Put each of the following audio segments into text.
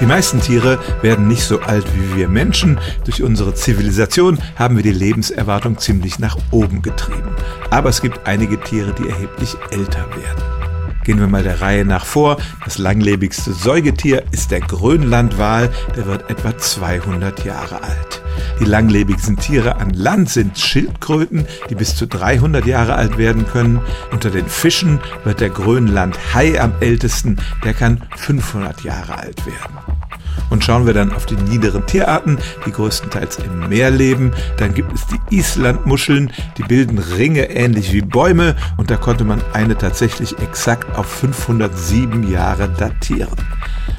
Die meisten Tiere werden nicht so alt wie wir Menschen. Durch unsere Zivilisation haben wir die Lebenserwartung ziemlich nach oben getrieben. Aber es gibt einige Tiere, die erheblich älter werden. Gehen wir mal der Reihe nach vor. Das langlebigste Säugetier ist der Grönlandwal. Der wird etwa 200 Jahre alt. Die langlebigsten Tiere an Land sind Schildkröten, die bis zu 300 Jahre alt werden können. Unter den Fischen wird der Grönlandhai am ältesten. Der kann 500 Jahre alt werden. Und schauen wir dann auf die niederen Tierarten, die größtenteils im Meer leben, dann gibt es die Islandmuscheln, die bilden Ringe ähnlich wie Bäume und da konnte man eine tatsächlich exakt auf 507 Jahre datieren.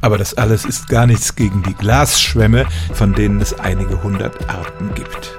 Aber das alles ist gar nichts gegen die Glasschwämme, von denen es einige hundert Arten gibt.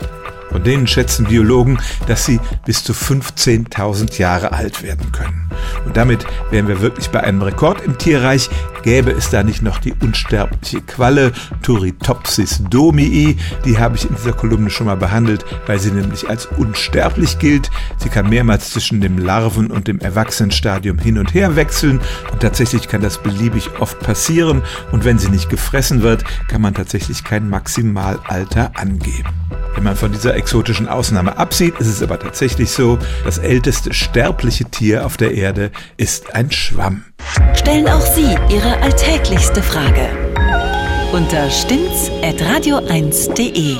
Von denen schätzen Biologen, dass sie bis zu 15.000 Jahre alt werden können. Und damit wären wir wirklich bei einem Rekord im Tierreich. Gäbe es da nicht noch die unsterbliche Qualle Turritopsis domii, die habe ich in dieser Kolumne schon mal behandelt, weil sie nämlich als unsterblich gilt. Sie kann mehrmals zwischen dem Larven- und dem Erwachsenenstadium hin und her wechseln und tatsächlich kann das beliebig oft passieren und wenn sie nicht gefressen wird, kann man tatsächlich kein Maximalalter angeben. Wenn man von dieser exotischen Ausnahme absieht, ist es aber tatsächlich so, das älteste sterbliche Tier auf der Erde ist ein Schwamm. Stellen auch Sie Ihre alltäglichste Frage unter stimmtz.radio1.de.